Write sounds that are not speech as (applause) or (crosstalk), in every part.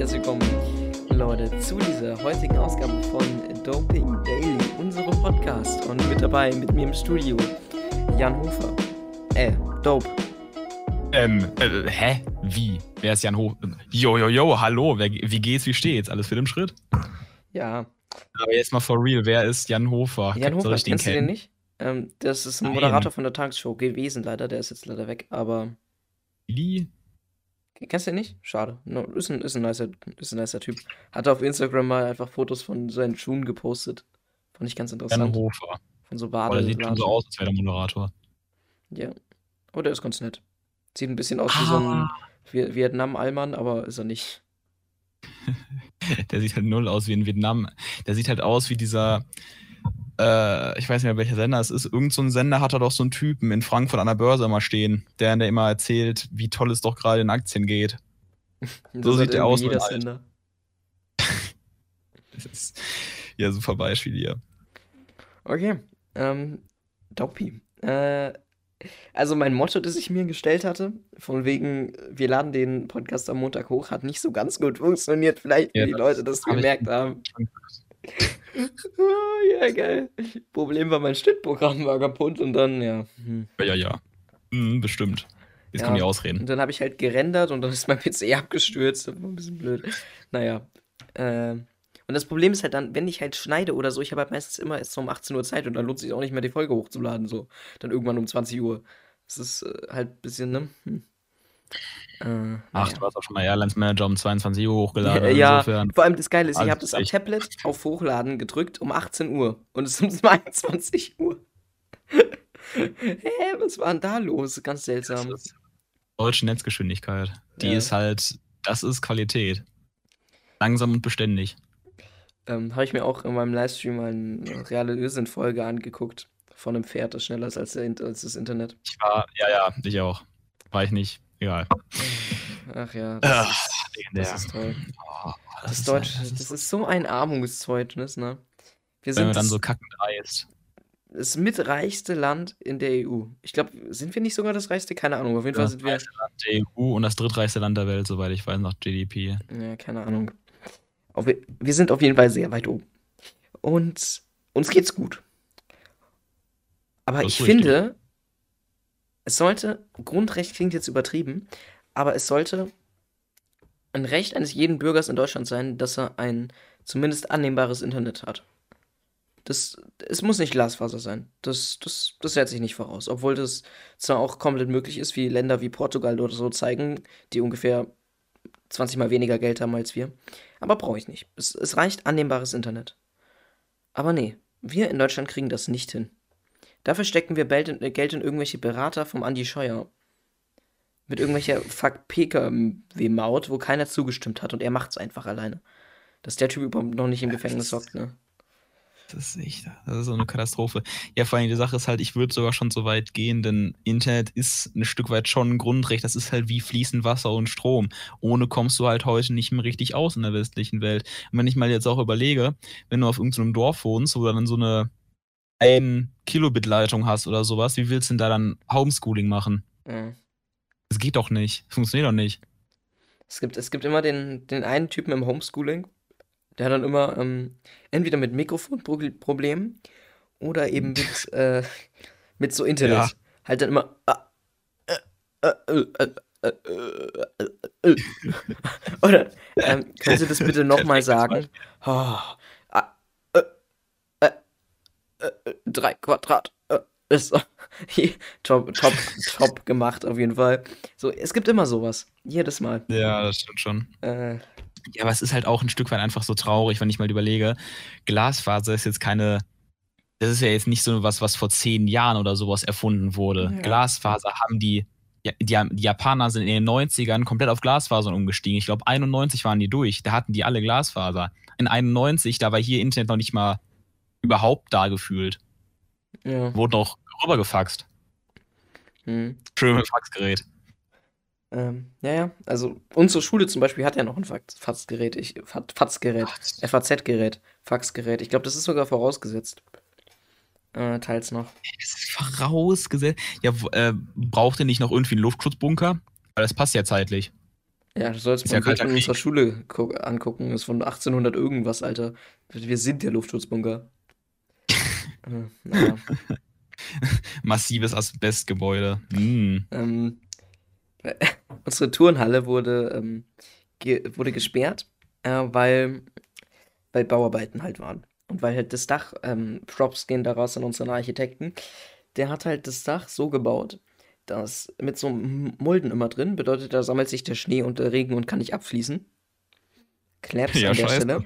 herzlich willkommen, Leute, zu dieser heutigen Ausgabe von Doping Daily, unserem Podcast. Und mit dabei, mit mir im Studio, Jan Hofer. Äh, Dope. Ähm, äh, hä? Wie? Wer ist Jan Hofer? Jo, jo, jo, hallo, wer, wie geht's, wie steht's? Alles fit im Schritt? Ja. Aber jetzt mal for real, wer ist Jan Hofer? Jan Hofer, ich den kennst du den kennen? nicht? Ähm, das ist ein Nein. Moderator von der Tagesshow gewesen, leider. Der ist jetzt leider weg, aber. Willi? Kennst du den nicht? Schade. No, ist, ein, ist, ein nicer, ist ein nicer Typ. Hat auf Instagram mal einfach Fotos von seinen Schuhen gepostet. Fand ich ganz interessant. Hofer. Von so Oh, der sieht schon so aus, als wäre der Moderator. Ja. Oh, der ist ganz nett. Sieht ein bisschen aus wie so ein Ah, Vi- Vietnam-Allmann, aber ist er nicht. (laughs) der sieht halt null aus wie in Vietnam. Der sieht halt aus wie dieser, äh, ich weiß nicht mehr, welcher Sender es ist. Irgend so ein Sender hat er doch so einen Typen in Frankfurt an der Börse immer stehen, der, der immer erzählt, wie toll es doch gerade in Aktien geht. (laughs) So sieht der aus, jeder. Sender. (laughs) Das ist ja super Beispiel hier. Okay. Ähm, Dopi. Äh, also mein Motto, das ich mir gestellt hatte, von wegen, wir laden den Podcast am Montag hoch, hat nicht so ganz gut funktioniert. Vielleicht, Ja, wie die Leute das gemerkt haben. (laughs) Ja, geil. Problem war, mein Schnittprogramm war kaputt und dann, ja. hm. Ja, ja, ja. Mhm, bestimmt. Jetzt Ja. kommen die Ausreden. Und dann habe ich halt gerendert und dann ist mein PC (laughs) abgestürzt. Das war ein bisschen blöd. Naja. Ähm, und das Problem ist halt dann, wenn ich halt schneide oder so, ich habe halt meistens immer erst so um 18 Uhr Zeit und dann lohnt es sich auch nicht mehr, die Folge hochzuladen. So. Dann irgendwann um 20 Uhr. Das ist äh, halt ein bisschen, ne? Hm. Äh, Ach, naja. du hast auch schon mal Airlines Manager um 22 Uhr hochgeladen. Ja, ja, Insofern. vor allem das Geile ist, ich habe das am. Tablet auf Hochladen gedrückt um 18 Uhr und es ist um (laughs) 22 Uhr. Hä, was war denn da los? Ganz seltsam. deutsche Netzgeschwindigkeit. Die Ja. ist halt, das ist Qualität. Langsam und beständig. Ähm, habe ich mir auch in meinem Livestream mal eine reale Irrsinn-Folge angeguckt. Von einem Pferd, das schneller ist als, der, als das Internet. Ich war, ja, ja, ich auch. War ich nicht. Egal. Ach ja, das, Ach, ist, das ist toll. Oh, Das, ist Deutsch, halt- das ist so ein Armutszeugnis, ne? Wir wenn sind man dann das, so kackend reist. das mitreichste Land in der EU. Ich glaube, sind wir nicht sogar das reichste? Keine Ahnung. Auf jeden Fall Das sind wir. reichste Land der EU und das drittreichste Land der Welt, soweit ich weiß, nach GDP. Ja, keine Ahnung. Wir sind auf jeden Fall sehr weit oben. Und uns geht's gut. Aber Das ich finde, es sollte, Grundrecht klingt jetzt übertrieben, aber es sollte ein Recht eines jeden Bürgers in Deutschland sein, dass er ein zumindest annehmbares Internet hat. Das, es muss nicht Glasfaser sein. Das, das, das setze ich nicht voraus. Obwohl das zwar auch komplett möglich ist, wie Länder wie Portugal oder so zeigen, die ungefähr 20 mal weniger Geld haben als wir. Aber brauche ich nicht. Es, es reicht annehmbares Internet. Aber nee, wir in Deutschland kriegen das nicht hin. Dafür stecken wir Geld in, äh, Geld in irgendwelche Berater vom Andi Scheuer. Mit irgendwelcher Fuck PKW-Maut, wo keiner zugestimmt hat und er macht's einfach alleine. Dass der Typ überhaupt noch nicht im Gefängnis hockt, ne? Das ist echt, das ist so eine Katastrophe. Ja, vor allem die Sache ist halt, ich würde sogar schon so weit gehen, denn Internet ist ein Stück weit schon ein Grundrecht. Das ist halt wie fließend Wasser und Strom. Ohne kommst du halt heute nicht mehr richtig aus in der westlichen Welt. Und wenn ich mal jetzt auch überlege, wenn du auf irgendeinem Dorf wohnst, wo dann so eine 1 Kilobit-Leitung hast oder sowas, wie willst du denn da dann Homeschooling machen? Ja. Das geht doch nicht. Funktioniert doch nicht. Es gibt, es gibt immer den, den einen Typen im Homeschooling, der hat dann immer ähm, entweder mit Mikrofonproblemen oder eben (laughs) mit, äh, mit so Internet. Ja. Halt dann immer. äh, äh. (laughs) Oder ähm, können Sie das bitte nochmal (laughs) sagen? Oh, äh, äh, drei Quadrat. Äh, ist (laughs) top, top, top gemacht auf jeden Fall. So, es gibt immer sowas. Jedes Mal. Ja, das stimmt schon. Äh, Ja, aber es ist halt auch ein Stück weit einfach so traurig, wenn ich mal überlege, Glasfaser ist jetzt keine, das ist ja jetzt nicht so was, was vor zehn Jahren oder sowas erfunden wurde. Ja. Glasfaser haben die, die, die Japaner sind in den 90ern komplett auf Glasfasern umgestiegen. Ich glaube, 91 waren die durch, da hatten die alle Glasfaser. In 91, da war hier Internet noch nicht mal überhaupt da gefühlt. ja. Wurde noch rübergefaxt. Hm. Schön mit Faxgerät. Ähm, ja, ja. Also unsere Schule zum Beispiel hat ja noch ein Fax- Faxgerät. Ich, Fa- Faxgerät. FAZ-Gerät. Faxgerät. Ich glaube, das ist sogar vorausgesetzt. Äh, teils noch. Das ist vorausgesetzt. Ja, äh, braucht ihr nicht noch irgendwie einen Luftschutzbunker? Weil das passt ja zeitlich. Ja, du sollst mal ja von unserer. Schule gu- angucken. Das ist von 1800 irgendwas, Alter. Wir sind der Luftschutzbunker. Äh, naja. (laughs) Massives Asbestgebäude. Hm. Ähm, (laughs) unsere Turnhalle wurde, ähm, ge wurde gesperrt, äh, weil, weil Bauarbeiten halt waren. Und weil halt das Dach, ähm, Props gehen daraus an unseren Architekten, der hat halt das Dach so gebaut, dass mit so Mulden immer drin, bedeutet, da sammelt sich der Schnee und der Regen und kann nicht abfließen. Claps Ja, an der scheiße. Stelle.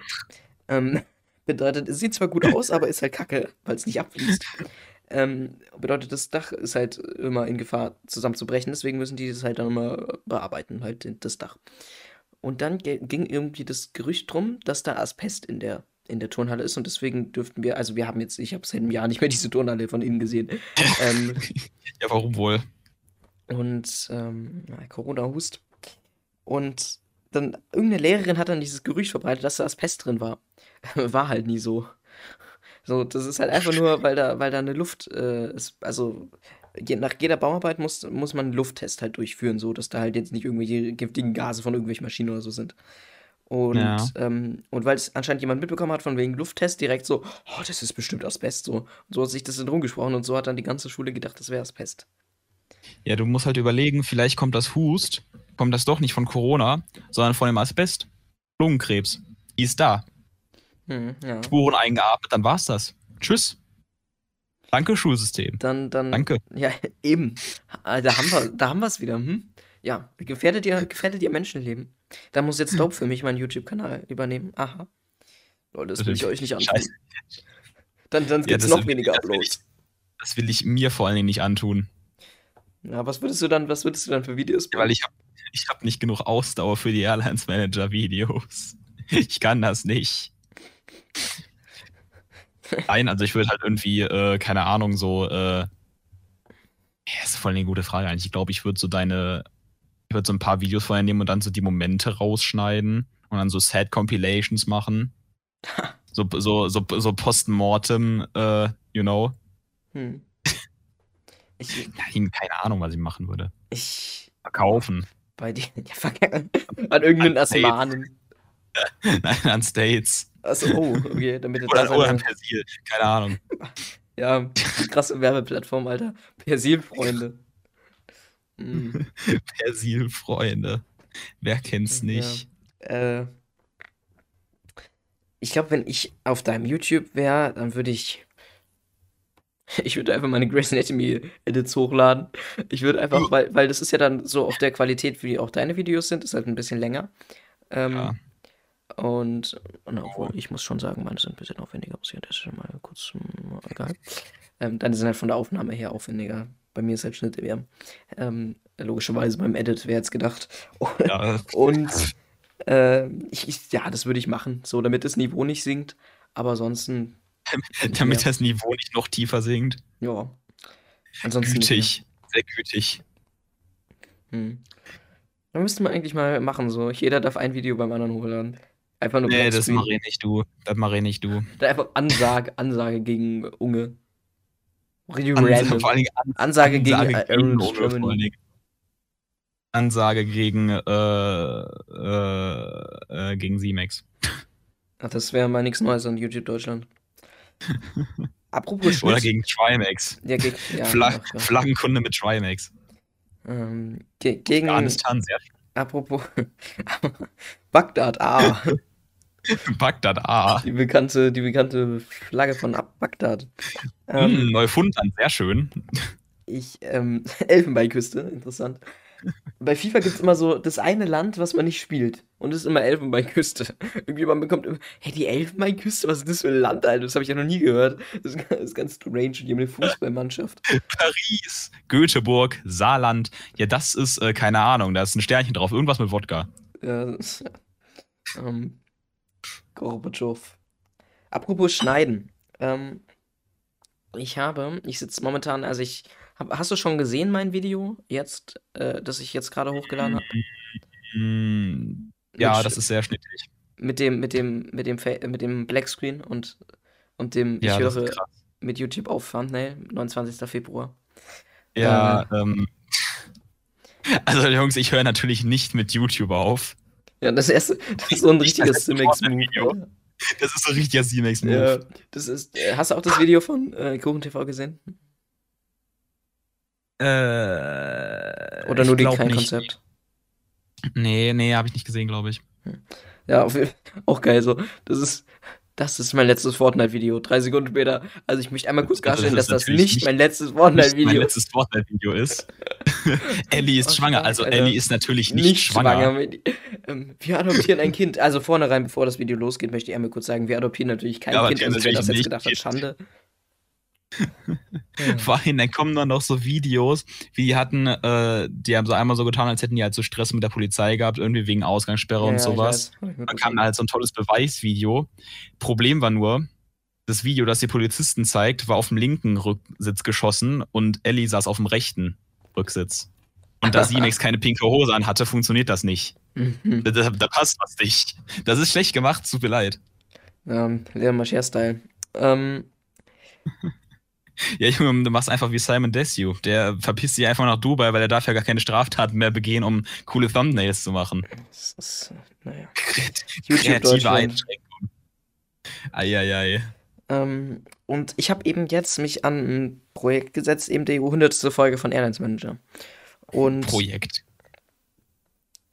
Ähm, bedeutet, es sieht zwar gut aus, aber ist halt kacke, weil es nicht abfließt. Ähm, bedeutet, das Dach ist halt immer in Gefahr zusammenzubrechen, deswegen müssen die das halt dann immer bearbeiten, halt das Dach. Und dann ging irgendwie das Gerücht drum, dass da Asbest in der, in der Turnhalle ist und deswegen dürften wir, also wir haben jetzt, ich habe seit einem Jahr nicht mehr diese Turnhalle von innen gesehen. (laughs) ähm, Ja, warum wohl? und ähm, Corona-Hust. Und dann irgendeine Lehrerin hat dann dieses Gerücht verbreitet, dass da Asbest drin war. (laughs) War halt nie so. So, das ist halt einfach nur, (laughs) weil da, weil da eine Luft, äh, ist, also je, nach jeder Bauarbeit muss, muss man einen Lufttest halt durchführen, so dass da halt jetzt nicht irgendwelche giftigen Gase von irgendwelchen Maschinen oder so sind. Und, Ja. ähm, und weil es anscheinend jemand mitbekommen hat, von wegen Lufttest, direkt so, oh, das ist bestimmt Asbest, so. Und so hat sich das dann rumgesprochen und so hat dann die ganze Schule gedacht, das wäre Asbest. Ja, du musst halt überlegen, vielleicht kommt das Hust, kommt das doch nicht von Corona, sondern von dem Asbest. Lungenkrebs. Die ist da. Hm, ja. Spuren eingeatmet, dann war's das. Tschüss. Danke, Schulsystem. Dann, dann, Danke. ja, (laughs) eben. Ah, Da haben wir, da haben wir es wieder. Hm? Ja, gefährdet ihr, gefährdet ihr Menschenleben? Da muss jetzt Dope für mich meinen YouTube-Kanal übernehmen. Aha. Leute, das will ich euch nicht antun. Scheiße. Dann, dann Ja, gibt's das noch weniger das will Uploads. Das will ich mir vor allen Dingen nicht antun. Ja, was würdest du dann, was würdest du dann für Videos Weil ich habe ich hab nicht genug Ausdauer für die Airlines Manager Videos. (laughs) Ich kann das nicht. Nein, also ich würde halt irgendwie, äh, keine Ahnung, so, äh, ja, ist voll eine gute Frage eigentlich. Ich glaube, ich würde so deine, ich würde so ein paar Videos vorher nehmen und dann so die Momente rausschneiden und dann so Sad Compilations machen. So, so, so, so Postmortem, äh, you know. Hm. Ich, Nein, keine Ahnung, was ich machen würde. ich, Verkaufen. bei dir, ja, an irgendeinen. Asmanen. (laughs) Nein, an States. Achso, oh, okay, damit er da Oder, oder an Persil. Keine Ahnung. (laughs) ja, krasse Werbeplattform, Alter. Persil-Freunde. Hm. (laughs) Persil-Freunde. Wer kennt's nicht? Ja. Äh, ich glaube, wenn ich auf deinem YouTube wäre, dann würde ich. (laughs) Ich würde einfach meine Grey's Anatomy Edits hochladen. Ich würde einfach, weil, weil das ist ja dann so auf der Qualität, wie auch deine Videos sind, ist halt ein bisschen länger. Ähm, Ja. Und, und obwohl, ich muss schon sagen, meine sind ein bisschen aufwendiger, muss ich an der Stelle mal kurz, hm, egal. Ähm, deine sind halt von der Aufnahme her aufwendiger. Bei mir ist halt Schnitt eher. Ähm, logischerweise beim Edit wäre jetzt gedacht. Ja, (laughs) Und äh, ich, ich, ja, das würde ich machen, so damit das Niveau nicht sinkt. Aber ansonsten, (laughs) damit das Niveau nicht noch tiefer sinkt. ja. Ansonsten Gütig. Sehr gütig. Hm. Da müsste man eigentlich mal machen, so. Jeder darf ein Video beim anderen hochladen. Einfach nur Nee, das Blackscreen. mach ich nicht du. Das mach ich nicht du. Da einfach Ansage, Ansage gegen Unge. Richtig An, random. vor allen Dingen An Ansage gegen Ansage äh, gegen Aaron vor allen Germany. Ansage gegen, äh, äh, äh, gegen Simex. Ach, das wäre mal nichts Neues an YouTube Deutschland. (laughs) Apropos Schnitt. Oder gegen Trimax. ja, gegen, ja, (laughs) Fla ach, ja. Flaggenkunde mit Trimax. Ähm, ge gegen. Afghanistan, sehr Apropos. (laughs) Bagdad, ah. (laughs) Bagdad, ah. Die bekannte, die bekannte Flagge von Ab Bagdad. Ähm, Hm, Neufundland, sehr schön. Ich, ähm, (laughs) Elfenbeinküste, interessant. Bei FIFA gibt es immer so das eine Land, was man nicht spielt. Und das ist immer Elfenbeinküste. (laughs) Irgendwie man bekommt immer, hey, die Elfenbeinküste, was ist das für ein Land, Alter? Das habe ich ja noch nie gehört. Das ist, das ist ganz strange. Die haben eine Fußballmannschaft. Paris, Göteborg, Saarland. Ja, das ist, äh, keine Ahnung, da ist ein Sternchen drauf. Irgendwas mit Wodka. Ja, das, ähm, Gorbatschow. Apropos Schneiden. Ähm, ich habe, ich sitze momentan, also ich, hab, hast du schon gesehen mein Video jetzt, äh, das ich jetzt gerade hochgeladen habe? Hm, ja, Mit das ist sehr schnittig. Mit dem, mit dem, mit dem, Fa mit dem Blackscreen und, und dem, Ja, ich das höre mit YouTube auf Thumbnail, 29. Februar. Ja, ähm. (laughs) Also Jungs, ich höre natürlich nicht mit YouTube auf. Ja, das erste, das ist so ein (laughs) richtiges Simex-Move. Das ist so ein richtiger Simex-Move. Ja, das ist. Äh, hast du auch das Video von äh, Kuchen TV gesehen? Äh, Oder nur die kein Konzept? Nee, nee, habe ich nicht gesehen, glaube ich. Ja, auch geil so. Das ist, das ist mein letztes Fortnite-Video. Drei Sekunden später. Also ich möchte einmal kurz klarstellen, das dass das nicht, nicht mein letztes Fortnite-Video mein letztes Fortnite-Video ist. (laughs) (laughs) Ellie ist oh, schwanger. Also Alter. Ellie ist natürlich nicht, nicht schwanger. schwanger. Ähm, wir adoptieren ein Kind. Also vornherein, bevor das Video losgeht, möchte ich einmal kurz sagen, wir adoptieren natürlich kein ja, Kind. Also wer das jetzt gedacht hat, Schande. (laughs) Vor allem, dann kommen dann noch so Videos, wie die hatten, äh, die haben so einmal so getan, als hätten die halt so Stress mit der Polizei gehabt, irgendwie wegen Ausgangssperre ja, und sowas. Dann kam halt so ein tolles Beweisvideo. Problem war nur, das Video, das die Polizisten zeigt, war auf dem linken Rücksitz geschossen und Ellie saß auf dem rechten Rücksitz. Und da Simex keine pinke Hose an hatte, funktioniert das nicht. Mhm. Da, da, da, passt was nicht. Das ist schlecht gemacht, tut mir leid. Ähm, Leon Mascher-Style. Ähm, (laughs) Ja, Junge, du machst einfach wie Simon Desue. Der verpisst sich einfach nach Dubai, weil er darf ja gar keine Straftaten mehr begehen, um coole Thumbnails zu machen. Das ist, naja. Kreative Einschränkung. Eieiei. Ähm, und ich habe eben jetzt mich an ein Projekt gesetzt, eben die 100. Folge von Airlines Manager. Und, Projekt.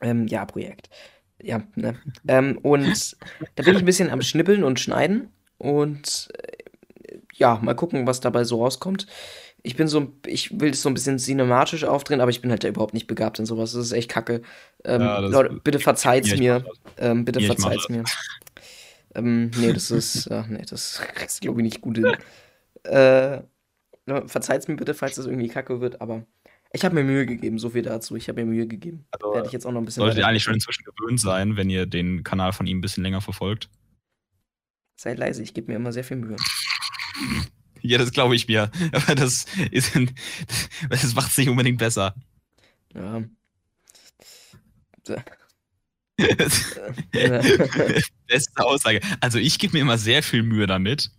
Ähm, ja, Projekt. Ja, ne? ähm, und da bin ich ein bisschen am Schnippeln und Schneiden. Und ja, mal gucken, was dabei so rauskommt. Ich bin so, ich will es so ein bisschen cinematisch aufdrehen, aber ich bin halt ja überhaupt nicht begabt in sowas. Das ist echt kacke. Ähm, ja, Leute, bitte verzeiht's ja, mir. Ähm, bitte ja, verzeiht's mir. Ähm, nee, das (laughs) ist, ach nee, das (laughs) kriegst glaube ich nicht gut hin. Äh, verzeiht's mir bitte, falls das irgendwie kacke wird, aber ich habe mir Mühe gegeben, so viel dazu. Ich habe mir Mühe gegeben. Also, Werde ich jetzt auch noch ein bisschen. Solltet ihr eigentlich schon inzwischen gewöhnt sein, wenn ihr den Kanal von ihm ein bisschen länger verfolgt? Seid leise, ich gebe mir immer sehr viel Mühe. (laughs) Ja, das glaube ich mir. Aber das ist, das macht es nicht unbedingt besser. Ja. (laughs) Beste Aussage. Also ich gebe mir immer sehr viel Mühe damit.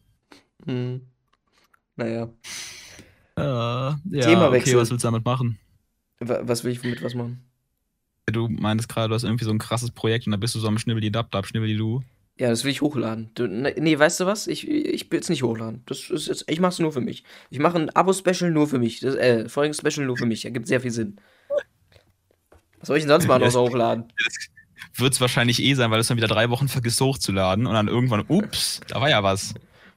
Hm. Naja. Uh, ja, Themawechsel. Okay, was willst du damit machen? Was will ich mit was machen? Du meintest gerade, du hast irgendwie so ein krasses Projekt und da bist du so am Schnibbeli-Dab-Dab, Schnibbeli-Du. Ja, das will ich hochladen. Du, ne, nee, weißt du was? Ich, ich will es nicht hochladen. Das ist jetzt, ich mache es nur für mich. Ich mache ein Abo-Special nur für mich. Das, äh, folgendes Special nur für mich. Ergibt sehr viel Sinn. Was soll ich denn sonst mal noch so hochladen? Wird es wahrscheinlich eh sein, weil es dann wieder drei Wochen vergisst hochzuladen und dann irgendwann, ups, da war ja was.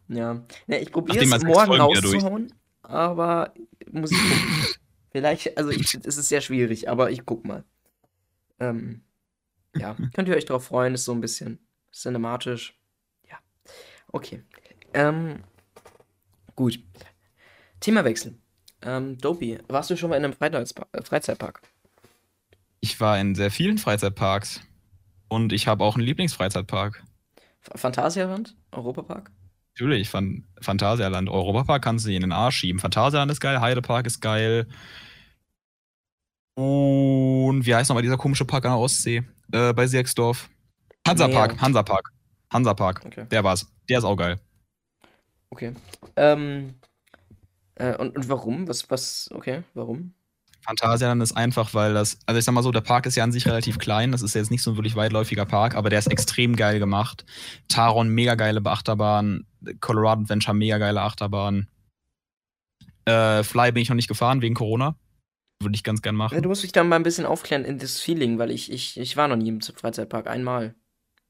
Ja. ja ich probiere es morgen rauszuhauen, aber muss ich gucken. (laughs) Vielleicht, also ich, es ist sehr schwierig, aber ich guck mal. Ähm, ja, (laughs) könnt ihr euch darauf freuen, ist so ein bisschen cinematisch. Ja. Okay. Ähm, gut. Themawechsel. Ähm, Dopey, warst du schon mal in einem äh, Freizeitpark? Ich war in sehr vielen Freizeitparks. Und ich habe auch einen Lieblingsfreizeitpark. Phantasialand? Europapark? Natürlich, Fan Phantasialand. Europapark kannst du in den Arsch schieben. Phantasialand ist geil, Heidepark ist geil. Und wie heißt nochmal dieser komische Park an der Ostsee? Äh, bei Sierksdorf. Hansapark, nee. Hansapark. Hansapark. Okay. Der war's. Der ist auch geil. Okay. Ähm, äh, und, und warum? Was, was, okay, warum? Phantasialand ist einfach, weil das, also ich sag mal so, der Park ist ja an sich relativ klein, das ist jetzt nicht so ein wirklich weitläufiger Park, aber der ist extrem geil gemacht. Taron, mega geile Achterbahn, Colorado Adventure, mega geile Achterbahn. Äh, Fly bin ich noch nicht gefahren, wegen Corona. Würde ich ganz gern machen. Ja, du musst mich da mal ein bisschen aufklären in das Feeling, weil ich, ich, ich war noch nie im Freizeitpark, einmal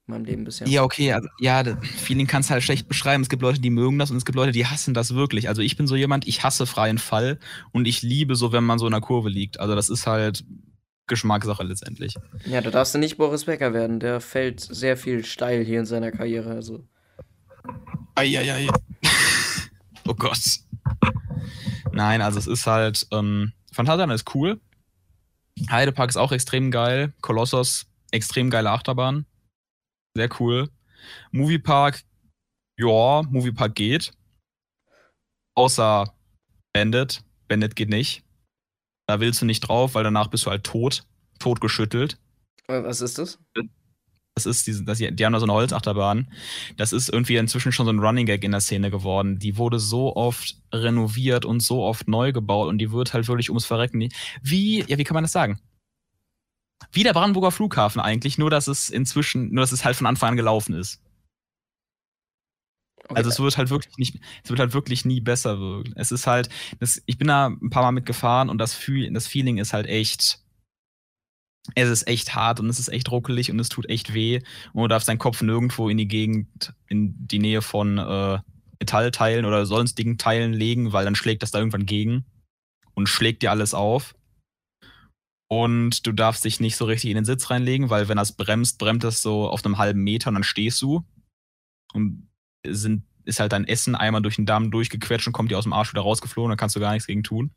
in meinem Leben bisher. Ja, okay, also, ja, das Feeling kannst du halt schlecht beschreiben. Es gibt Leute, die mögen das und es gibt Leute, die hassen das wirklich. Also ich bin so jemand, ich hasse freien Fall und ich liebe so, wenn man so in der Kurve liegt. Also das ist halt Geschmackssache letztendlich. Ja, da darfst du nicht Boris Becker werden. Der fällt sehr viel steil hier in seiner Karriere. Also. Eieiei. (laughs) oh Gott. Nein, also es ist halt, ähm, Phantasialand ist cool. Heidepark ist auch extrem geil. Kolossos, extrem geile Achterbahn. Sehr cool. Moviepark, ja, Moviepark geht. Außer Bandit. Bandit geht nicht. Da willst du nicht drauf, weil danach bist du halt tot. Totgeschüttelt. Äh, was ist das? Das ist diese, das, die haben da so eine Holzachterbahn. Das ist irgendwie inzwischen schon so ein Running Gag in der Szene geworden. Die wurde so oft renoviert und so oft neu gebaut und die wird halt wirklich ums Verrecken. Wie, ja, wie kann man das sagen? Wie der Brandenburger Flughafen eigentlich, nur dass es inzwischen, nur dass es halt von Anfang an gelaufen ist. Okay. Also es wird halt wirklich nicht, es wird halt wirklich nie besser. Es ist halt, das, ich bin da ein paar Mal mitgefahren und das, das Feeling ist halt echt, es ist echt hart und es ist echt ruckelig und es tut echt weh. Und du darfst deinen Kopf nirgendwo in die Gegend, in die Nähe von äh, Metallteilen oder sonstigen Teilen legen, weil dann schlägt das da irgendwann gegen und schlägt dir alles auf. Und du darfst dich nicht so richtig in den Sitz reinlegen, weil wenn das bremst, bremst das so auf einem halben Meter und dann stehst du. Und sind, ist halt dein Essen einmal durch den Darm durchgequetscht und kommt dir aus dem Arsch wieder rausgeflogen, da kannst du gar nichts gegen tun.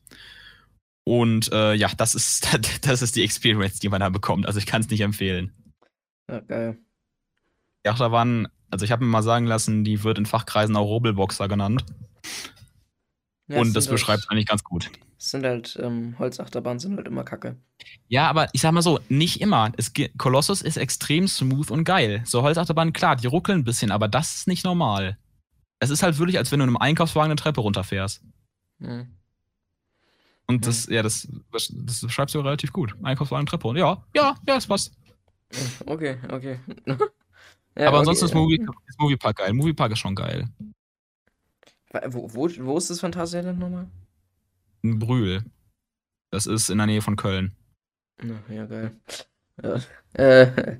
Und äh, ja, das ist, (laughs) das ist die Experience, die man da bekommt. Also ich kann es nicht empfehlen. Ja, geil. Ja, da waren, also ich habe mir mal sagen lassen, die wird in Fachkreisen auch Robelboxer genannt. Ja, und das beschreibt es eigentlich ganz gut. Sind halt, ähm, Holzachterbahnen sind halt immer kacke. Ja, aber ich sag mal so, nicht immer. Es, Colossus ist extrem smooth und geil. So Holzachterbahnen, klar, die ruckeln ein bisschen, aber das ist nicht normal. Es ist halt wirklich, als wenn du in einem Einkaufswagen eine Treppe runterfährst. Hm. Und das, ja, das, das, das schreibst du relativ gut. Einkaufswagen, Treppe runter. Ja, ja, ja, es passt. Okay, okay. (laughs) ja, aber ansonsten ist, Movie, ist Moviepark geil. Moviepark ist schon geil. Wo, wo, wo ist das Phantasialand nochmal? Brühl. Das ist in der Nähe von Köln. Ja, ja geil. Ja. Äh,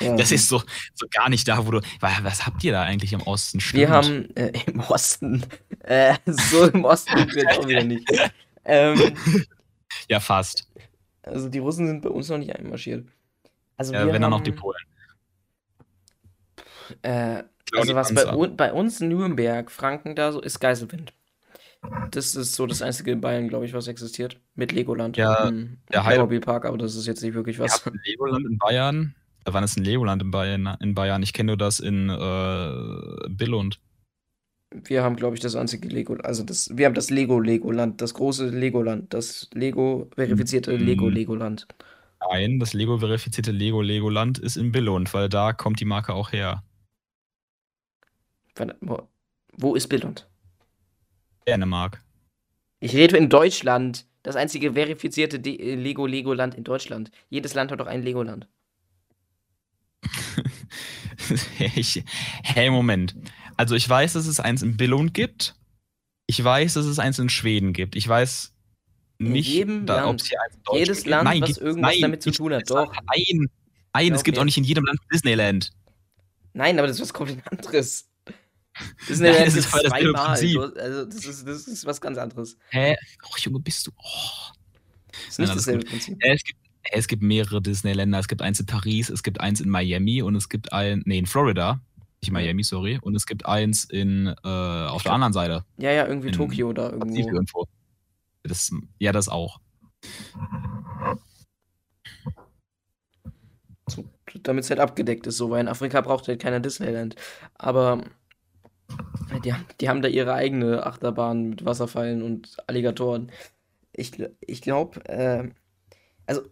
(laughs) ja. Das ist so, so gar nicht da, wo du. Was habt ihr da eigentlich im Osten? Stimmt. Wir haben äh, im Osten. (laughs) Äh, so im Osten wird auch wieder nicht. Ähm, ja, fast. Also die Russen sind bei uns noch nicht einmarschiert. Also ja, wenn haben, dann noch die Polen. Äh, also was bei, bei, uns in Nürnberg, Franken da so ist Geiselwind. Das ist so das einzige in Bayern, glaube ich, was existiert. Mit Legoland. Ja, hm, der Playmobil-Park, aber das ist jetzt nicht wirklich was. Ja, Legoland in Bayern. Wann ist ein Legoland in Bayern? In Bayern? Ich kenne nur das in äh, Billund. Wir haben, glaube ich, das einzige Lego, also das, wir haben das Lego-Legoland, das große Legoland, das Lego-verifizierte hm. Lego-Legoland. Nein, das Lego-verifizierte Lego-Legoland ist in Billund, weil da kommt die Marke auch her. Wo ist Billund? Dänemark. Ich rede in Deutschland. Das einzige verifizierte äh, Lego-Legoland in Deutschland. Jedes Land hat doch ein Legoland. (laughs) ich, hey, Moment. Also ich weiß, dass es eins in Billund gibt. Ich weiß, dass es eins in Schweden gibt. Ich weiß nicht, ob es hier eins in Deutschland Jedes gibt. Land, nein, was irgendwas nein, damit zu tun hat. Doch. Nein, nein, es gibt auch nicht in jedem Land Disneyland. Nein, aber das ist was komplett anderes. Das ist, eine, Nein, das ist voll das Prinzip. Also, das ist, das ist was ganz anderes. Hä? Och, Junge, bist du. Oh. Das ist nicht Nein, dasselbe Prinzip. Es, gibt, es gibt mehrere Disneyländer. Es gibt eins in Paris, es gibt eins in Miami und es gibt ein. Nee, in Florida. Nicht Miami, sorry. Und es gibt eins in, äh, auf der anderen Seite. Ja, ja, irgendwie in Tokio da irgendwo. irgendwo. Das, ja, das auch. Damit es halt abgedeckt ist, so, weil in Afrika braucht halt keiner Disneyland. Aber die, die haben da ihre eigene Achterbahn mit Wasserfallen und Alligatoren. Ich, ich glaube, äh, also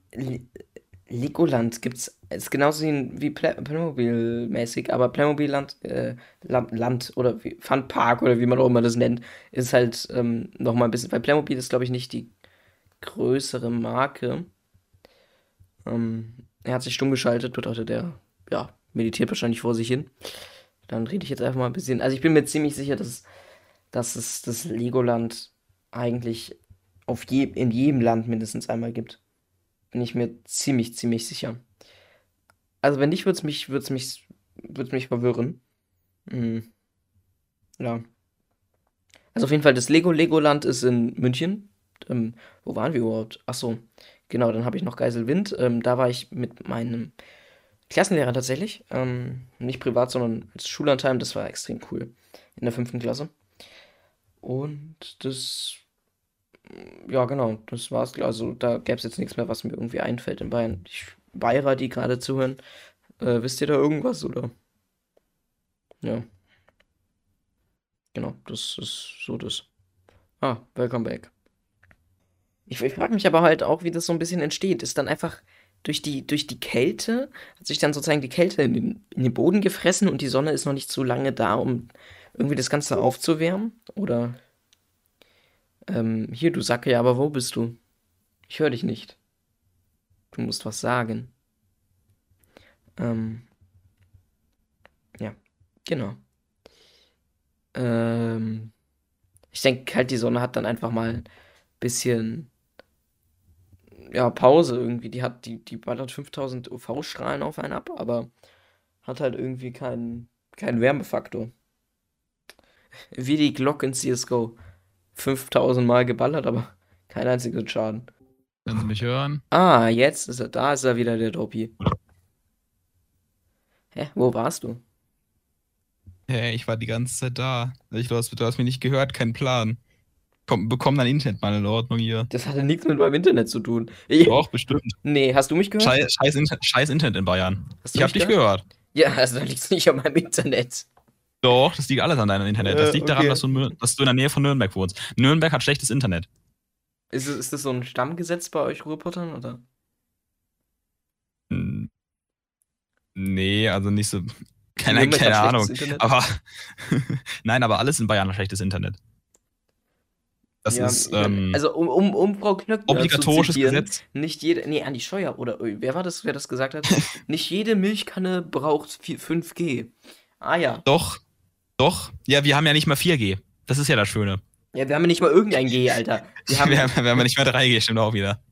Legoland gibt's ist genauso wie Playmobil-mäßig, aber Playmobil Land, äh, Land, oder Fun Park oder wie man auch immer das nennt, ist halt ähm, nochmal ein bisschen, weil Playmobil ist, glaube ich, nicht die größere Marke. Ähm, er hat sich stumm geschaltet, bedeutet er, ja, meditiert wahrscheinlich vor sich hin. Dann rede ich jetzt einfach mal ein bisschen. Also ich bin mir ziemlich sicher, dass, dass es das Legoland eigentlich auf je, in jedem Land mindestens einmal gibt. Bin ich mir ziemlich, ziemlich sicher. Also wenn nicht, würde es mich, würd's mich, würd's mich verwirren. Mhm. Ja. Also auf jeden Fall, das Lego Legoland ist in München. Ähm, wo waren wir überhaupt? Achso, genau, dann habe ich noch Geiselwind. Ähm, da war ich mit meinem Klassenlehrer tatsächlich. Ähm, nicht privat, sondern als Schullandheim. Das war extrem cool. In der fünften Klasse. Und das. Ja, genau, das war's. Also da gäbe es jetzt nichts mehr, was mir irgendwie einfällt in Bayern. Ich, Bayer, die gerade zuhören, äh, wisst ihr da irgendwas, oder? Ja. Genau, das ist so das. Ah, welcome back. Ich, ich frage mich aber halt auch, wie das so ein bisschen entsteht. Ist dann einfach durch die, durch die Kälte, hat sich dann sozusagen die Kälte in den, in den Boden gefressen und die Sonne ist noch nicht so lange da, um irgendwie das Ganze aufzuwärmen? Oder ähm, hier, du Sacke, ja, aber wo bist du? Ich höre dich nicht. Du musst was sagen. Ähm, ja, genau. Ähm, ich denke halt, die Sonne hat dann einfach mal ein bisschen ja, Pause irgendwie. Die hat, die, die ballert 5000 UV-Strahlen auf einen ab, aber hat halt irgendwie keinen, keinen Wärmefaktor. Wie die Glock in CSGO. 5000 Mal geballert, aber kein einziger Schaden. Können Sie mich hören? Ah, jetzt ist er, da ist er wieder, der Dopi. Hä, wo warst du? Hä, ich war die ganze Zeit da. Ich, du, hast, du hast mich nicht gehört, kein Plan. Komm, bekomm dein Internet mal in Ordnung hier. Das hatte nichts mit meinem Internet zu tun. Ich, Doch, bestimmt. nee, hast du mich gehört? Scheiß, scheiß, Inter scheiß Internet in Bayern. Hast du Ich hab dich gehört. Ja, also da liegt es nicht an meinem Internet. Doch, das liegt alles an deinem Internet. Das liegt daran, okay. dass du, dass du in der Nähe von Nürnberg wohnst. Nürnberg hat schlechtes Internet. Ist, es- ist das so ein Stammgesetz bei euch Ruhrpottern, oder? Nee, also nicht so. Keine, keine Ahnung. Aber (laughs) nein, aber alles in Bayern hat schlechtes Internet. Das Ja, ist ähm, also um, um, um Frau Knöckner obligatorisches zu zitieren, Gesetz. nicht jede, nee, Andi Scheuer oder äh, wer war das, wer das gesagt hat? (laughs) nicht jede Milchkanne braucht vi- 5G. Ah ja. Doch, doch. Ja, wir haben ja nicht mal 4G. Das ist ja das Schöne. Ja, wir haben ja nicht mal irgendein G, (laughs) Alter. Wir haben, Wir haben, wir haben ja nicht mehr 3G, stimmt auch wieder.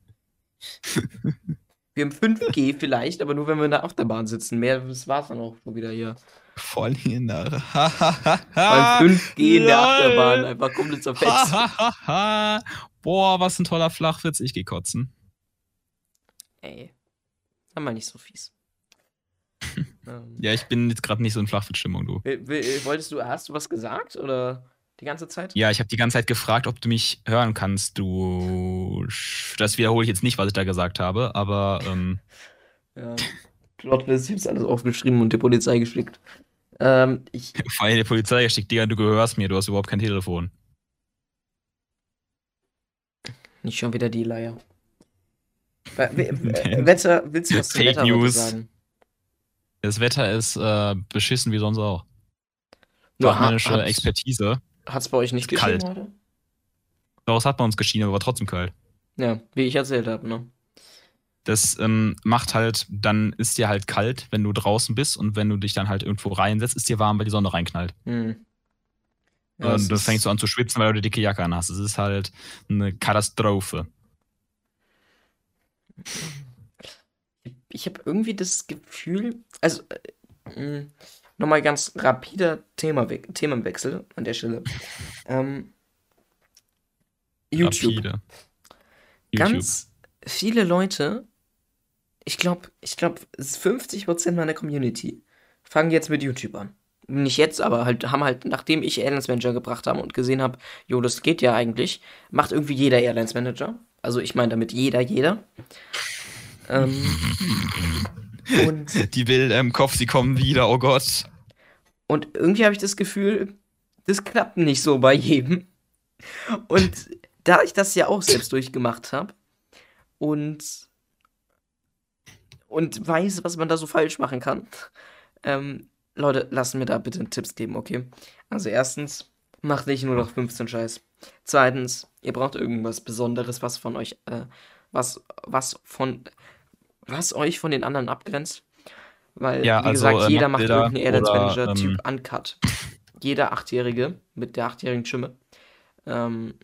wir haben 5G vielleicht, aber nur wenn wir in der Achterbahn sitzen. Mehr, das war's dann auch schon wieder hier. Voll in der. Beim 5G in der. Achterbahn einfach komplett zerfetzt. Boah, was ein toller Flachwitz. Ich geh kotzen. Ey. Sei mal nicht so fies. (laughs) ähm, Ja, ich bin jetzt gerade nicht so in Flachwitzstimmung, du. Wolltest du, hast du was gesagt oder die ganze Zeit? Ja, ich habe die ganze Zeit gefragt, ob du mich hören kannst, du. Das wiederhole ich jetzt nicht, was ich da gesagt habe, aber ähm, Ja. (laughs) Plotwist, ich hab's alles aufgeschrieben und der Polizei geschickt. Ähm, ich, (laughs) vor allem die Polizei geschickt, Digga, du gehörst mir, du hast überhaupt kein Telefon. nicht schon wieder die Leier. (laughs) We- äh, Wetter, willst du was zum Fake Wetter News. sagen? Das Wetter ist äh, beschissen wie sonst auch. Fachmännische hat- Expertise. Hat's bei euch nicht geschienen heute? Daraus hat man uns geschienen, aber war trotzdem kalt. Ja, wie ich erzählt habe, ne? Das ähm, macht halt, dann ist dir halt kalt, wenn du draußen bist und wenn du dich dann halt irgendwo reinsetzt, ist dir warm, weil die Sonne reinknallt. Hm. Ja, und dann fängst du an zu schwitzen, weil du eine dicke Jacke an hast. Es ist halt eine Katastrophe. Ich habe irgendwie das Gefühl, also äh, mh, nochmal ganz rapider Themawe Themenwechsel an der Stelle. (laughs) Ähm, YouTube. Rapide. Ganz viele Leute, ich glaube, ich glaube, 50% meiner Community fangen jetzt mit YouTube an. Nicht jetzt, aber halt haben halt, nachdem ich Airlines Manager gebracht habe und gesehen habe, jo, das geht ja eigentlich, macht irgendwie jeder Airlines Manager. Also ich meine damit jeder, jeder. Ähm, (laughs) und, Die Bilder im Kopf, sie kommen wieder, oh Gott. und irgendwie habe ich das Gefühl, das klappt nicht so bei jedem. Und da ich das ja auch selbst durchgemacht habe und, und weiß, was man da so falsch machen kann, ähm, Leute, lasst mir da bitte Tipps geben, okay? Also erstens, macht nicht nur noch 15 Scheiß. Zweitens, ihr braucht irgendwas Besonderes, was von euch, äh, was, was von, was euch von den anderen abgrenzt. Weil, Ja, wie also, gesagt, äh, jeder macht Bilder irgendeinen Airlines Manager Typ ähm, Uncut. Jeder Achtjährige mit der achtjährigen Stimme. Ähm,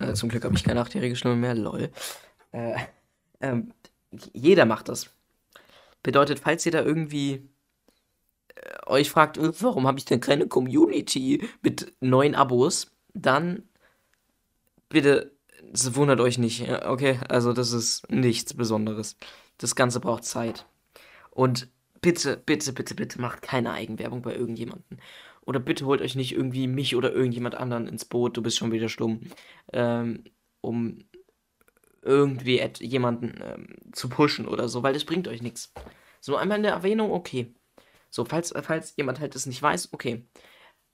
äh, zum Glück habe ich keine achtjährige Stimme mehr, lol. Äh, ähm, jeder macht das. Bedeutet, falls ihr da irgendwie äh, euch fragt, äh, warum habe ich denn keine Community mit neun Abos, dann bitte wundert euch nicht. Okay, also das ist nichts Besonderes. Das Ganze braucht Zeit. Und bitte, bitte, bitte, bitte macht keine Eigenwerbung bei irgendjemandem. Oder bitte holt euch nicht irgendwie mich oder irgendjemand anderen ins Boot, du bist schon wieder stumm, ähm, um irgendwie jemanden ähm, zu pushen oder so, weil das bringt euch nichts. So einmal in der Erwähnung, okay. So, falls, falls jemand halt das nicht weiß, okay.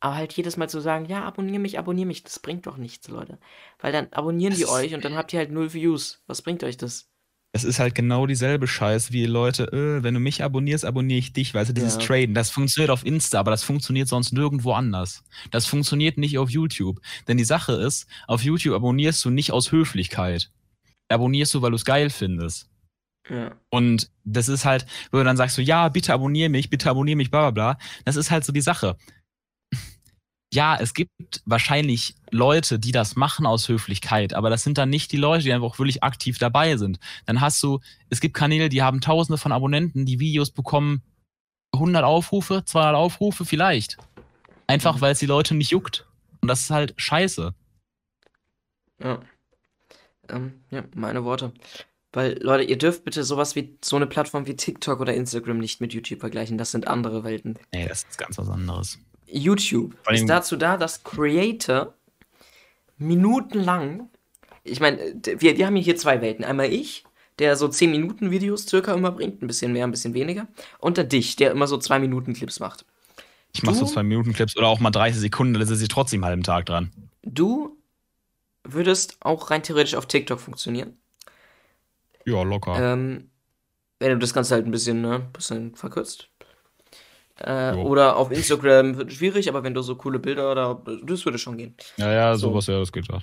Aber halt jedes Mal zu sagen, ja, abonnier mich, abonnier mich, das bringt doch nichts, Leute. Weil dann abonnieren die Das ist- euch und dann habt ihr halt null Views. Was bringt euch das? Es ist halt genau dieselbe Scheiße wie die Leute, äh, wenn du mich abonnierst, abonniere ich dich, weißt du, dieses Ja. Traden, das funktioniert auf Insta, aber das funktioniert sonst nirgendwo anders. Das funktioniert nicht auf YouTube. Denn die Sache ist, auf YouTube abonnierst du nicht aus Höflichkeit. Abonnierst du, weil du es geil findest. Ja. Und das ist halt, wo du dann sagst du, ja, bitte abonniere mich, bitte abonniere mich, bla bla bla. Das ist halt so die Sache. Ja, es gibt wahrscheinlich Leute, die das machen aus Höflichkeit, aber das sind dann nicht die Leute, die einfach wirklich aktiv dabei sind. Dann hast du, es gibt Kanäle, die haben tausende von Abonnenten, die Videos bekommen 100 Aufrufe, 200 Aufrufe vielleicht. Einfach, Mhm. weil es die Leute nicht juckt. Und das ist halt scheiße. Ja. Ähm, ja, meine Worte. Weil, Leute, ihr dürft bitte sowas wie so eine Plattform wie TikTok oder Instagram nicht mit YouTube vergleichen. Das sind andere Welten. Nee, das ist ganz was anderes. YouTube ist dazu da, dass Creator minutenlang, ich meine, wir, wir haben hier zwei Welten. Einmal ich, der so 10 Minuten Videos circa immer bringt, ein bisschen mehr, ein bisschen weniger. Und dann dich, der immer so 2 Minuten Clips macht. Ich mache so Du? zwei Minuten Clips oder auch mal 30 Sekunden, da sitze ich trotzdem halben Tag dran. Du würdest auch rein theoretisch auf TikTok funktionieren. Ja, locker. Ähm, wenn du das Ganze halt ein bisschen, ne, bisschen verkürzt. Äh, oder auf Instagram wird schwierig, aber wenn du so coole Bilder oder das würde schon gehen. ja, ja, so. sowas, ja, das geht ja.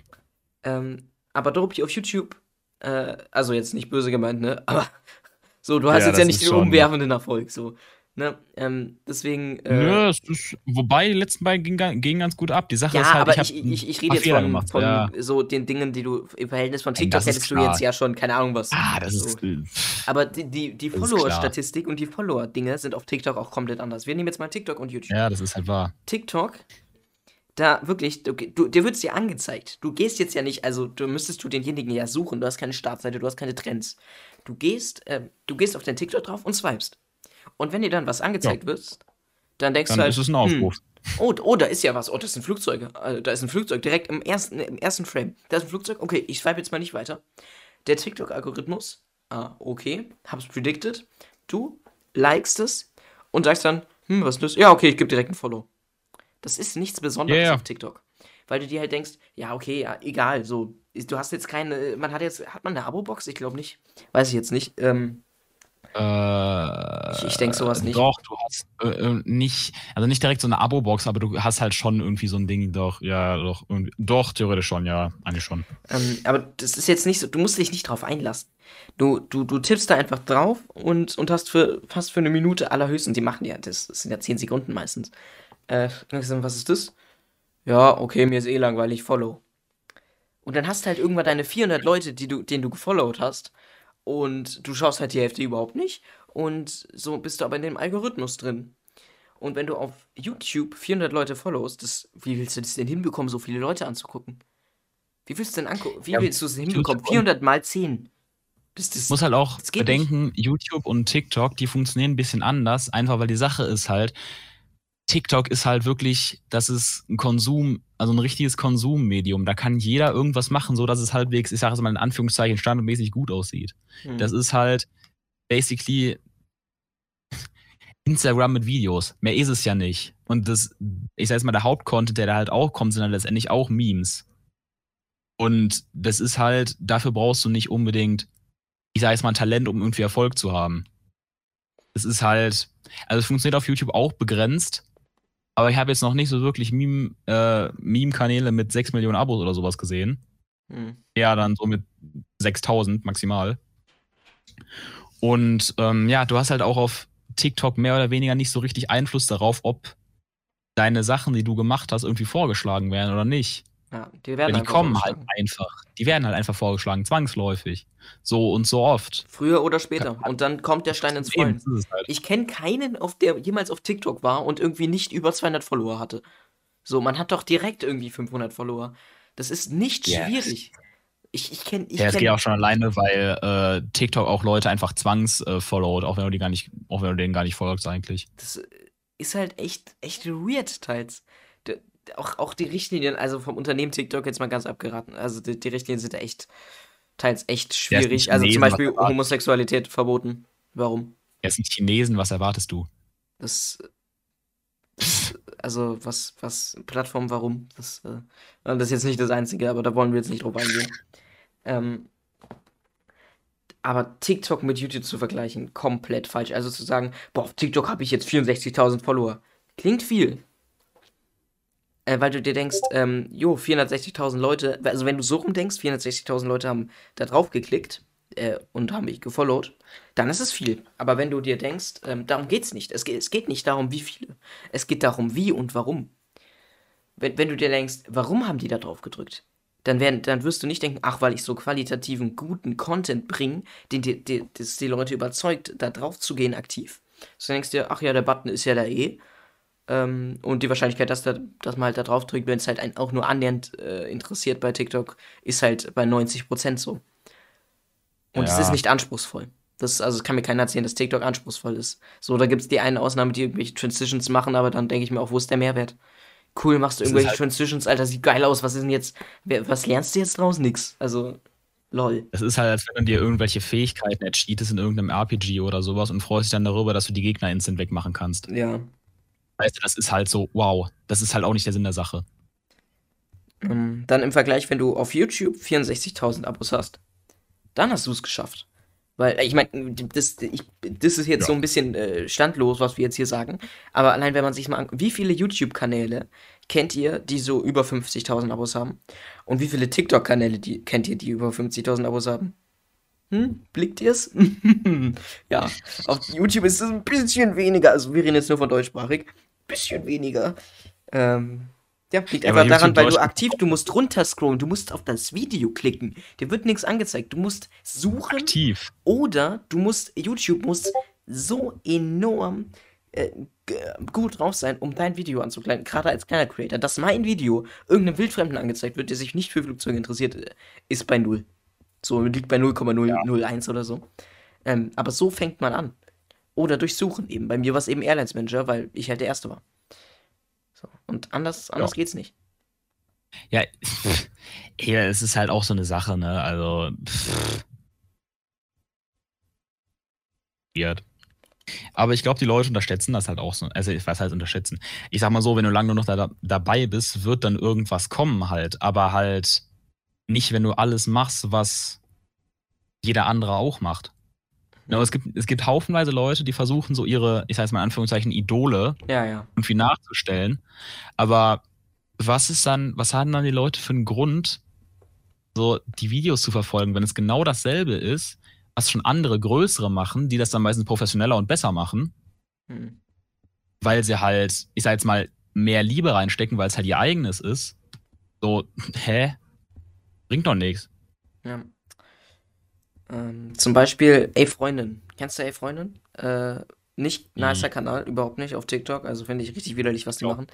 Ähm, aber Dopi auf YouTube, äh, also jetzt nicht böse gemeint, ne? Aber (laughs) so, du hast Ja, jetzt ja nicht den schon- umwerfenden Erfolg, so. Ne? Ähm, deswegen, äh, es ist, wobei die letzten beiden gingen, gingen ganz gut ab. Die Sache ja, ist halt, aber ich, ich, ich, ich rede jetzt von, gemacht. von ja. so den Dingen, die du im Verhältnis von TikTok hättest du jetzt ja schon, keine Ahnung was. Ah, das so. ist. äh, Aber die, die, die. Follower-Statistik und die Follower-Dinge sind auf TikTok auch komplett anders. Wir nehmen jetzt mal TikTok und YouTube. Ja, das ist halt wahr. TikTok, da wirklich, du, du, dir wird es dir angezeigt. Du gehst jetzt ja nicht, also du müsstest du denjenigen ja suchen. Du hast keine Startseite, du hast keine Trends. Du gehst, äh, du gehst auf den TikTok drauf und swipest. Und wenn dir dann was angezeigt wird, dann denkst Dann du halt, ist es ein hm, Aufruf. oh, oh, da ist ja was. Oh, das sind Flugzeuge. Äh, da ist ein Flugzeug direkt im ersten, im ersten Frame. Da ist ein Flugzeug. Okay, ich swipe jetzt mal nicht weiter. Der TikTok-Algorithmus, ah, okay, hab's predicted. Du likest es und sagst dann, hm, was ist das? Ja, okay, ich gebe direkt ein Follow. Das ist nichts Besonderes Ja, ja. auf TikTok. Weil du dir halt denkst, ja, okay, ja, egal, so, du hast jetzt keine, man hat jetzt, hat man eine Abo-Box? Ich glaube nicht. Weiß ich jetzt nicht. Ähm, Äh, Ich- ich denk sowas nicht. Doch, du hast äh, äh, nicht, also nicht direkt so eine Abo-Box, aber du hast halt schon irgendwie so ein Ding, doch, ja, doch, doch, theoretisch schon, ja, eigentlich schon. Ähm, aber das ist jetzt nicht so, du musst dich nicht drauf einlassen. Du, du, du tippst da einfach drauf und, und hast für fast für eine Minute allerhöchstens, die machen ja, das, das sind ja 10 Sekunden meistens. Äh, was ist das? Ja, okay, mir ist eh langweilig, follow. Und dann hast du halt irgendwann deine 400 Leute, die du, denen du gefollowt hast und du schaust halt die Hälfte überhaupt nicht und so bist du aber in dem Algorithmus drin. Und wenn du auf YouTube 400 Leute followst, das, wie willst du das denn hinbekommen, so viele Leute anzugucken? Wie willst du denn angucken? Wie Ja, willst du es hinbekommen? YouTube 400 mal 10. Das, das, muss halt auch bedenken, YouTube und TikTok, die funktionieren ein bisschen anders, einfach weil die Sache ist halt, TikTok ist halt wirklich, das ist ein Konsum, also ein richtiges Konsummedium. Da kann jeder irgendwas machen, so dass es halbwegs, ich sage es mal in Anführungszeichen, standardmäßig gut aussieht. Hm. Das ist halt basically Instagram mit Videos. Mehr ist es ja nicht. Und das, ich sag jetzt mal, der Hauptcontent, der da halt auch kommt, sind dann letztendlich auch Memes. Und das ist halt, dafür brauchst du nicht unbedingt, ich sag jetzt mal, ein Talent, um irgendwie Erfolg zu haben. Es ist halt, also es funktioniert auf YouTube auch begrenzt, aber ich habe jetzt noch nicht so wirklich Meme, äh, Meme-Kanäle mit 6 Millionen Abos oder sowas gesehen. Hm. Ja, dann so mit 6000 maximal. Und ähm, ja, du hast halt auch auf TikTok mehr oder weniger nicht so richtig Einfluss darauf, ob deine Sachen, die du gemacht hast, irgendwie vorgeschlagen werden oder nicht. Ja, die werden die kommen halt einfach. Die werden halt einfach vorgeschlagen, zwangsläufig. So und so oft. Früher oder später. Und dann kommt der Stein ins Rollen. halt. Ich kenne keinen, auf der jemals auf TikTok war und irgendwie nicht über 200 Follower hatte. So, man hat doch direkt irgendwie 500 Follower. Das ist nicht Yes. schwierig. Ich, ich kenne, ich Ja, es geht auch schon alleine, weil äh, TikTok auch Leute einfach zwangsfollowt, auch wenn du die gar nicht, auch wenn du denen gar nicht folgst eigentlich. das ist halt echt, echt weird teils. Auch, auch die Richtlinien, also vom Unternehmen TikTok jetzt mal ganz abgeraten. Also die, die Richtlinien sind echt teils echt ist schwierig. Also zum Beispiel. Homosexualität verboten. Warum? Jetzt sind Chinesen, was erwartest du? Das, das also was, was, Plattform, warum? Das, äh, das ist jetzt nicht das Einzige, aber da wollen wir jetzt nicht drauf eingehen. Ähm, aber TikTok mit YouTube zu vergleichen, komplett falsch. Also zu sagen, boah, auf TikTok habe ich jetzt 64.000 Follower. Klingt viel. Äh, weil du dir denkst, ähm, jo, 460.000 Leute, also wenn du so rum denkst, 460.000 Leute haben da drauf geklickt äh, und haben mich gefollowt, dann ist es viel. Aber wenn du dir denkst, ähm, darum geht's nicht. Es es geht nicht darum, wie viele. Es geht darum, wie und warum. Wenn, wenn du dir denkst, warum haben die da drauf gedrückt? Dann, werden, dann wirst du nicht denken, ach, weil ich so qualitativen, guten Content bringe, den die, die, das die Leute überzeugt, da drauf zu gehen aktiv. So denkst dir, ach ja, der Button ist ja da eh. Ähm, und die Wahrscheinlichkeit, dass, da, dass man halt da drauf drückt, wenn es halt einen auch nur annähernd äh, interessiert bei TikTok, ist halt bei 90% so. Und es Ja. ist nicht anspruchsvoll. Das, also es kann mir keiner erzählen, dass TikTok anspruchsvoll ist. So, da gibt es die eine Ausnahme, die irgendwelche Transitions machen, aber dann denke ich mir auch, wo ist der Mehrwert? Cool, machst du Es irgendwelche halt- Transitions, Alter, sieht geil aus. Was ist denn jetzt? Was lernst du jetzt draus? Nix. Also, lol. Es ist halt, als wenn du dir irgendwelche Fähigkeiten ercheatest in irgendeinem RPG oder sowas und freust dich dann darüber, dass du die Gegner instant wegmachen kannst. Ja. Weißt du, das ist halt so, wow, das ist halt auch nicht der Sinn der Sache. Ähm, dann im Vergleich, wenn du auf YouTube 64.000 Abos hast, dann hast du es geschafft. Weil, äh, ich meine, das, ich, das ist jetzt Ja. so ein bisschen äh, standlos, was wir jetzt hier sagen. Aber allein, wenn man sich mal anguckt, wie viele YouTube-Kanäle kennt ihr, die so über 50.000 Abos haben? Und wie viele TikTok-Kanäle kennt ihr, die über 50.000 Abos haben? Hm? Blickt ihr's? (laughs) ja, auf YouTube ist es ein bisschen weniger. Also, wir reden jetzt nur von deutschsprachig. Bisschen weniger. Ähm, ja, liegt Ja, einfach daran, weil du aktiv, du musst runterscrollen, du musst auf das Video klicken. Dir wird nichts angezeigt. Du musst suchen Aktiv. oder du musst, YouTube muss so enorm äh, gut drauf sein, um dein Video anzukleiden, gerade als kleiner Creator. Dass mein Video irgendeinem Wildfremden angezeigt wird, der sich nicht für Flugzeuge interessiert, äh, ist bei null. So liegt bei 0,001 oder so. Ähm, aber so fängt man an. Oder durch Suchen eben. Bei mir war es eben Airlines Manager, weil ich halt der Erste war. So. Und anders, anders Ja. geht's nicht. Ja, (laughs) ja, es ist halt auch so eine Sache, ne? Also. Pff. Aber ich glaube, die Leute unterschätzen das halt auch so. Also, ich weiß halt unterschätzen. Ich sag mal so, wenn du lange genug da, dabei bist, wird dann irgendwas kommen halt. Aber halt nicht, wenn du alles machst, was jeder andere auch macht. Ja, es, gibt, es gibt haufenweise Leute, die versuchen, so ihre, ich sag jetzt mal in Anführungszeichen, Idole Ja, ja. irgendwie nachzustellen. Aber was ist dann, was haben dann die Leute für einen Grund, so die Videos zu verfolgen, wenn es genau dasselbe ist, was schon andere größere machen, die das dann meistens professioneller und besser machen, Hm. weil sie halt, ich sag jetzt mal, mehr Liebe reinstecken, weil es halt ihr eigenes ist. So, hä? Bringt doch nichts. Ja. Ähm, zum Beispiel, ey Freundin. Kennst du ey Freundin? Äh, nicht nicer Kanal, überhaupt nicht auf TikTok. Also finde ich richtig widerlich, was die Ja. machen.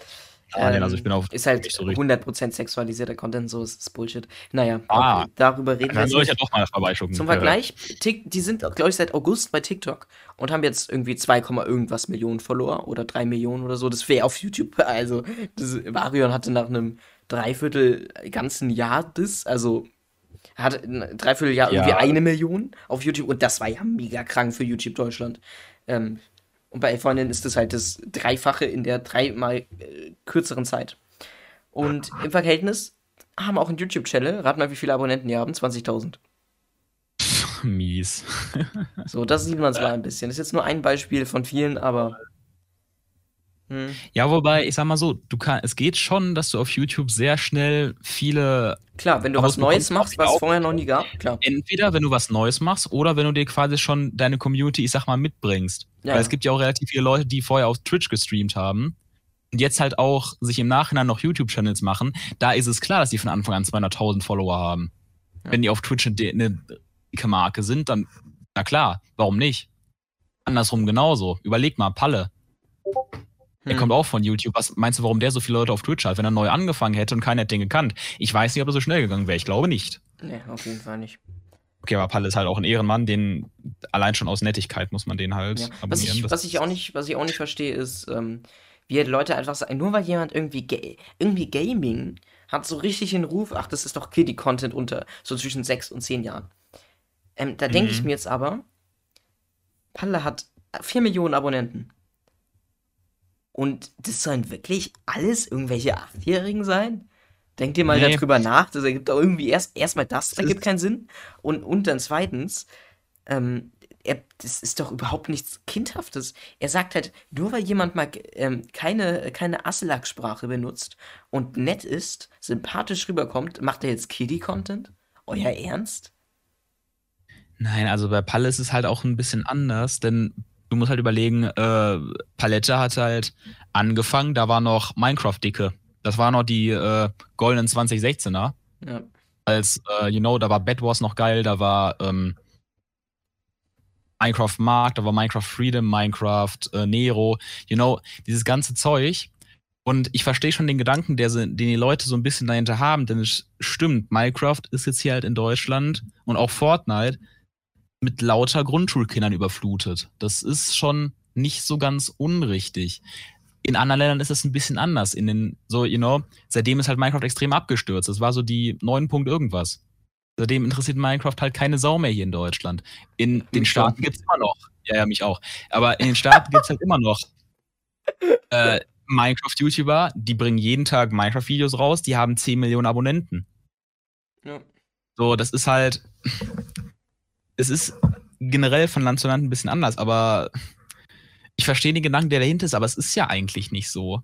Ah, nee, also ich bin auf Ist halt so richtig. 100% sexualisierter Content, so ist, ist Bullshit. Naja, Ah. okay, darüber reden wir Dann soll ich ja doch mal vorbeischucken. Zum Vergleich, Tik, die sind, glaube ich, seit August bei TikTok und haben jetzt irgendwie 2, irgendwas Millionen Follower oder 3 Millionen oder so. Das wäre auf YouTube. (laughs) Also, das, Varion hatte nach einem Dreiviertel ganzen Jahr das, also hat ein Dreivierteljahr Ja. irgendwie eine Million auf YouTube und das war ja mega krank für YouTube Deutschland. Ähm, und bei Freundin ist das halt das Dreifache in der dreimal äh, kürzeren Zeit. Und im Verhältnis haben auch einen YouTube-Channel, rat mal, wie viele Abonnenten die haben, 20.000. Mies. So, das sieht man zwar ein bisschen. Das ist jetzt nur ein Beispiel von vielen, aber. Hm, Ja, wobei, ich sag mal so, du kann, es geht schon, dass du auf YouTube sehr schnell viele klar, wenn du was es Neues machst, was es vorher noch nie gab, klar. entweder wenn du was Neues machst oder wenn du dir quasi schon deine Community, ich sag mal, mitbringst. Ja, Weil es gibt ja auch relativ viele Leute, die vorher auf Twitch gestreamt haben und jetzt halt auch sich im Nachhinein noch YouTube-Channels machen. Da ist es klar, dass die von Anfang an 200.000 Follower haben. Ja. Wenn die auf Twitch eine, eine dicke Marke sind, dann, na klar, warum nicht? Andersrum genauso. Überleg mal, Palle. Der Hm. kommt auch von YouTube. Was meinst du, warum der so viele Leute auf Twitch hat, wenn er neu angefangen hätte und keiner hätte den gekannt? Ich weiß nicht, ob er so schnell gegangen wäre. Ich glaube nicht. Nee, auf jeden Fall nicht. Okay, aber Palle ist halt auch ein Ehrenmann, den allein schon aus Nettigkeit muss man den halt Ja. Was, abonnieren. ich, Das was, ich auch nicht, was ich auch nicht verstehe, ist, ähm, wie Leute einfach sagen, nur weil jemand irgendwie, ga irgendwie Gaming hat so richtig den Ruf, ach, das ist doch Kiddie-Content unter so zwischen 6 und 10 Jahren. Ähm, da denke ich Mhm. mir jetzt aber, Palle hat 4 Millionen Abonnenten. Und das sollen wirklich alles irgendwelche Achtjährigen sein? Denkt ihr mal Nee. darüber nach? Das ergibt auch irgendwie erst erstmal das, Es ergibt keinen Sinn. Und, und dann zweitens, ähm, er, das ist doch überhaupt nichts Kindhaftes. Er sagt halt, nur weil jemand mal ähm, keine, keine Asselak-Sprache benutzt und nett ist, sympathisch rüberkommt, macht er jetzt Kiddie-Content? Euer Ernst? Nein, also bei Palle ist es halt auch ein bisschen anders, denn du musst halt überlegen, äh, Palette hat halt angefangen, da war noch Minecraft-Dicke. Das war noch die äh, goldenen 2016er. Ja. Als, äh, you know, da war Bad Wars noch geil, da war ähm, Minecraft Mark, da war Minecraft Freedom, Minecraft äh, Nero, you know, dieses ganze Zeug. Und ich verstehe schon den Gedanken, der, den die Leute so ein bisschen dahinter haben, denn es stimmt, Minecraft ist jetzt hier halt in Deutschland und auch Fortnite mit lauter Grundschulkindern überflutet. Das ist schon nicht so ganz unrichtig. In anderen Ländern ist es ein bisschen anders. In den, so, you know, seitdem ist halt Minecraft extrem abgestürzt. Das war so die 9 Punkt irgendwas. Seitdem interessiert Minecraft halt keine Sau mehr hier in Deutschland. In den Staaten gibt es immer noch. Ja, ja, mich auch. Aber in den Staaten gibt es halt immer noch (laughs) äh, Minecraft-YouTuber, die bringen jeden Tag Minecraft-Videos raus, die haben 10 Millionen Abonnenten. Ja. So, das ist halt. Es ist generell von Land zu Land ein bisschen anders, aber ich verstehe den Gedanken, der dahinter ist, aber es ist ja eigentlich nicht so.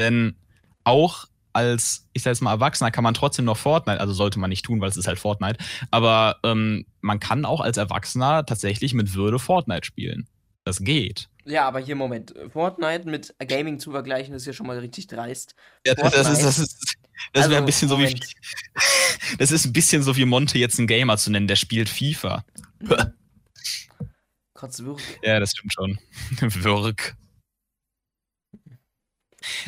Denn auch als, ich sag jetzt mal, Erwachsener kann man trotzdem noch Fortnite, also sollte man nicht tun, weil es ist halt Fortnite, aber ähm, man kann auch als Erwachsener tatsächlich mit Würde Fortnite spielen. Das geht. Ja, aber hier, Moment. Fortnite mit Gaming zu vergleichen, ist ja schon mal richtig dreist. Ja, das, ist, das, ist, das also, wäre ein bisschen Moment. so wie. (laughs) Das ist ein bisschen so wie Monte jetzt einen Gamer zu nennen, der spielt FIFA. (laughs) Kotz Wirk. Ja, das stimmt schon. (laughs) Wirk.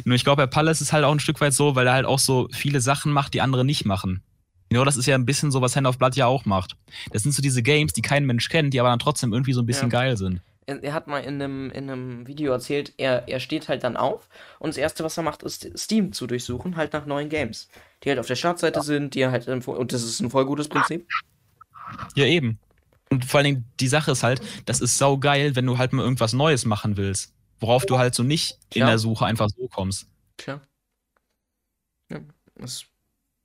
Nur ich glaube, bei Palace ist halt auch ein Stück weit so, weil er halt auch so viele Sachen macht, die andere nicht machen. Genau, das ist ja ein bisschen so, was Hand of Blood ja auch macht. Das sind so diese Games, die kein Mensch kennt, die aber dann trotzdem irgendwie so ein bisschen ja. geil sind. Er, er, hat mal in einem, in einem Video erzählt, er, er steht halt dann auf und das erste, was er macht, ist Steam zu durchsuchen, halt nach neuen Games. Die halt auf der Startseite sind, die er halt, und das ist ein voll gutes Prinzip. Ja, eben. Und vor allen Dingen, die Sache ist halt, das ist sau geil, wenn du halt mal irgendwas Neues machen willst. Worauf du halt so nicht Klar. in der Suche einfach so kommst. Klar. Ja, das,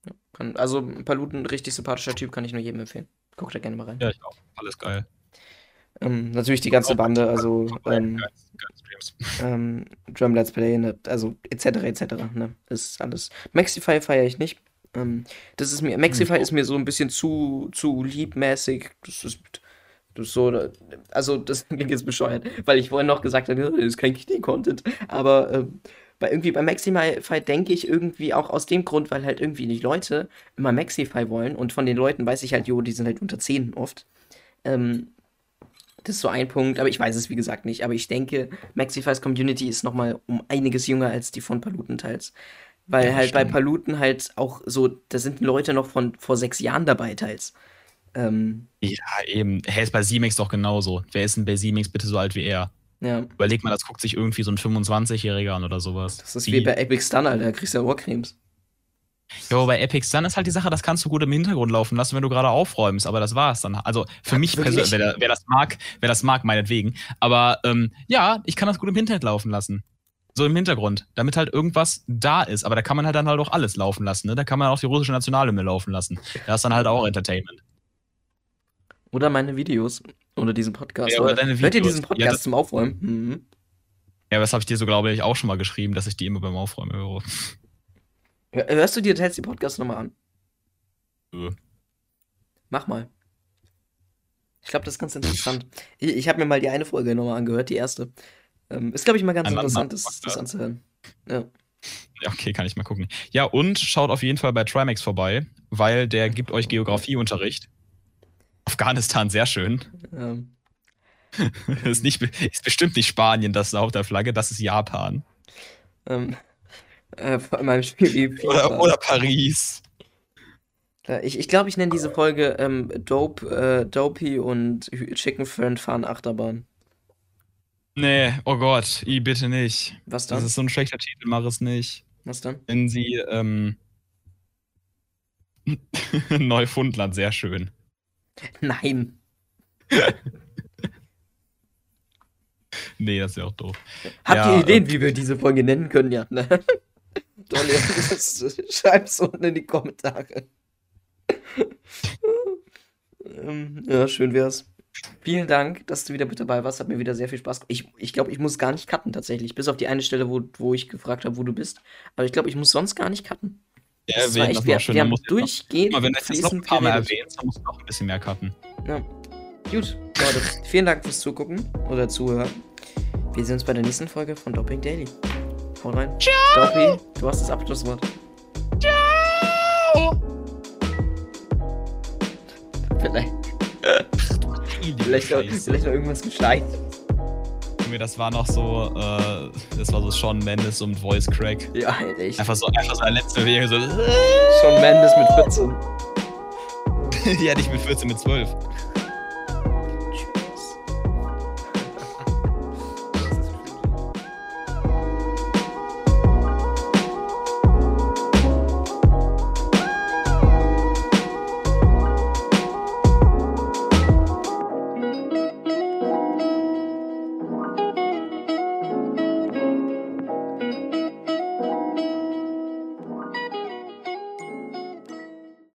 ja, kann, also Paluten, richtig sympathischer Typ, kann ich nur jedem empfehlen. Guck da gerne mal rein. Ja, ich auch. Alles geil. Ähm, natürlich die ganze Bande, also ähm, ähm, Drum Let's Play, ne, also etc. etc. Ne, ist alles. Maxify feiere ich nicht. Ähm, das ist mir, Maxify mhm. ist mir so ein bisschen zu, zu liebmäßig. Das ist, das ist so, also das (laughs) klingt jetzt bescheuert, weil ich vorhin noch gesagt habe, das ist kein Knie-Content. Aber äh, bei irgendwie bei Maxify denke ich irgendwie auch aus dem Grund, weil halt irgendwie die Leute immer Maxify wollen und von den Leuten weiß ich halt, jo, die sind halt unter 10 oft. Ähm, das ist so ein Punkt, aber ich weiß es wie gesagt nicht. Aber ich denke, Maxify's Community ist nochmal um einiges jünger als die von Paluten teils. Weil ja, halt stimmt. bei Paluten halt auch so, da sind Leute noch von vor sechs Jahren dabei teils. Ähm, ja, eben. Hä, ist bei Siemens doch genauso. Wer ist denn bei Siemens bitte so alt wie er? Ja. Überleg mal, das guckt sich irgendwie so ein 25-Jähriger an oder sowas. Das ist wie, wie bei Epic Stun, Alter. Da kriegst du ja Ohrcremes. Jo, bei Epic Stun ist halt die Sache, das kannst du gut im Hintergrund laufen lassen, wenn du gerade aufräumst, aber das war's dann. Also für ja, mich persönlich, wer, wer, das mag, wer das mag, meinetwegen. Aber ähm, ja, ich kann das gut im Internet laufen lassen. So im Hintergrund, damit halt irgendwas da ist. Aber da kann man halt dann halt auch alles laufen lassen. Ne? Da kann man auch die russische Nationalhymne laufen lassen. Da ist dann halt auch Entertainment. Oder meine Videos. Oder diesen Podcast. Ja, oder deine Videos. Hört ihr diesen Podcast ja, zum Aufräumen? Mhm. Ja, das habe ich dir so, glaube ich, auch schon mal geschrieben, dass ich die immer beim Aufräumen höre. Hörst du dir jetzt die Podcast nochmal an? Ja. Mach mal. Ich glaube, das ist ganz interessant. Ich, ich habe mir mal die eine Folge nochmal angehört, die erste. Ähm, ist, glaube ich, mal ganz Ein interessant, das, das anzuhören. Ja. Ja, okay, kann ich mal gucken. Ja, und schaut auf jeden Fall bei Trimax vorbei, weil der gibt euch Geografieunterricht. Afghanistan, sehr schön. Ja. (laughs) ist, nicht, ist bestimmt nicht Spanien, das ist auf der Flagge, das ist Japan. Ähm, äh, vor meinem Spiel (laughs) oder, oder Paris. Ich, ich glaube, ich nenne diese Folge ähm, Dope, äh, Dopey und Chicken Friend fahren Achterbahn. Nee, oh Gott, i bitte nicht. Was dann? Das ist so ein schlechter Titel, mach es nicht. Was dann? Wenn sie, ähm, (laughs) Neufundland, sehr schön. Nein. (laughs) nee, das ist ja auch doof. Habt ja, ihr Ideen, äh, wie wir diese Folge nennen können? Ja, ne? Donny, (laughs) schreib's unten in die Kommentare. ähm, ja, schön wär's. Vielen Dank, dass du wieder mit dabei warst. Hat mir wieder sehr viel Spaß gemacht. Ich, ich glaube, ich muss gar nicht cutten tatsächlich. Bis auf die eine Stelle, wo, wo ich gefragt habe, wo du bist. Aber ich glaube, ich muss sonst gar nicht cutten. Ja, Das erwähnen, echt, wir, war schön. wir haben durchgehend noch- mal, wenn du jetzt noch ein paar Mal erwähnst, dann musst du noch ein bisschen mehr cutten. Ja. Gut, Leute, vielen Dank fürs Zugucken oder Zuhören. Wir sehen uns bei der nächsten Folge von Doping Daily. Haut rein. Ciao. Doppy, du hast das Abschlusswort. Ciao! Vielleicht, vielleicht, noch, vielleicht noch irgendwas gescheit. Mir, das war noch so, äh, das war so Sean Mendes mit Voice Crack. Ja, halt echt. Einfach so, einfach so eine letzte Bewegung, so. Schon Mendes mit 14. Die hatte ich mit 14, mit 12.